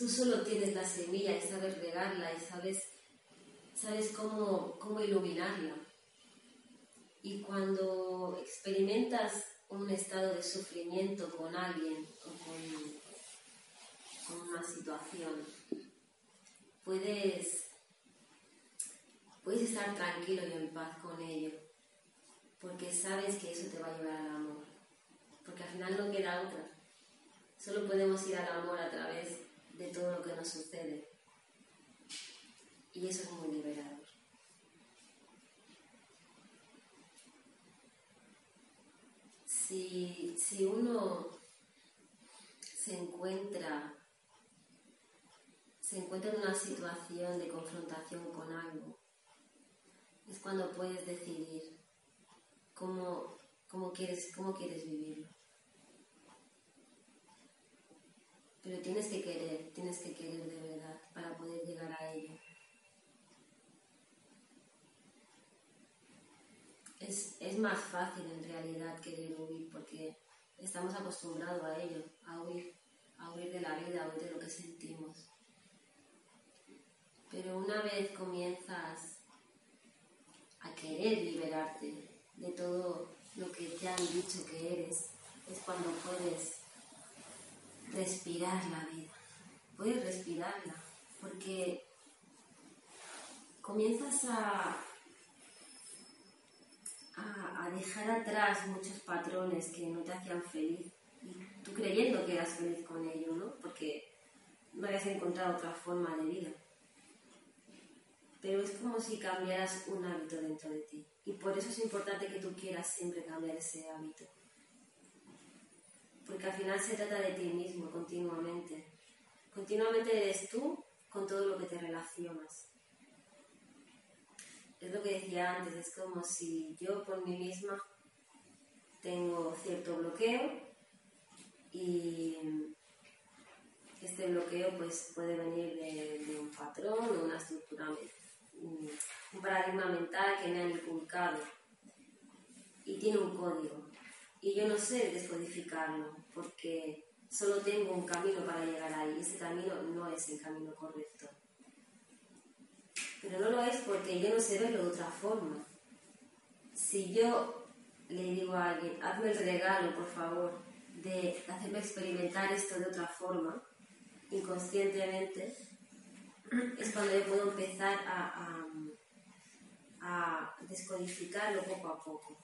Tú solo tienes la semilla y sabes regarla y sabes, sabes cómo, cómo iluminarla. Y cuando experimentas un estado de sufrimiento con alguien o con, con una situación, puedes, puedes estar tranquilo y en paz con ello, porque sabes que eso te va a llevar al amor, porque al final no queda otra. Solo podemos ir al amor a través de todo lo que nos sucede. Y eso es muy liberador. Si, si uno se encuentra, se encuentra en una situación de confrontación con algo, es cuando puedes decidir cómo, cómo, quieres, cómo quieres vivirlo. Pero tienes que querer, tienes que querer de verdad para poder llegar a ello. Es, más fácil en realidad querer huir porque estamos acostumbrados a ello, a huir, a huir de la vida, a huir de lo que sentimos. Pero una vez comienzas a querer liberarte de todo lo que te han dicho que eres, es cuando puedes respirar la vida. Puedes respirarla porque comienzas a, dejar atrás muchos patrones que no te hacían feliz. Y tú creyendo que eras feliz con ello, ¿no? Porque no habías encontrado otra forma de vida. Pero es como si cambiaras un hábito dentro de ti. Y por eso es importante que tú quieras siempre cambiar ese hábito porque al final se trata de ti mismo continuamente. Continuamente eres tú con todo lo que te relacionas. Es lo que decía antes, es como si yo por mí misma tengo cierto bloqueo y este bloqueo pues puede venir de, de un patrón o una estructura, un paradigma mental que me han inculcado y tiene un código y yo no sé descodificarlo porque solo tengo un camino para llegar ahí. Ese camino no es el camino correcto. Pero no lo es porque yo no sé verlo de otra forma. Si yo le digo a alguien, hazme el regalo, por favor, de hacerme experimentar esto de otra forma, inconscientemente, es cuando yo puedo empezar a, a, a descodificarlo poco a poco.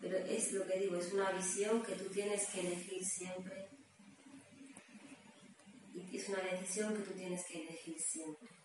Pero es lo que digo, es una visión que tú tienes que elegir siempre. Y es una decisión que tú tienes que elegir siempre.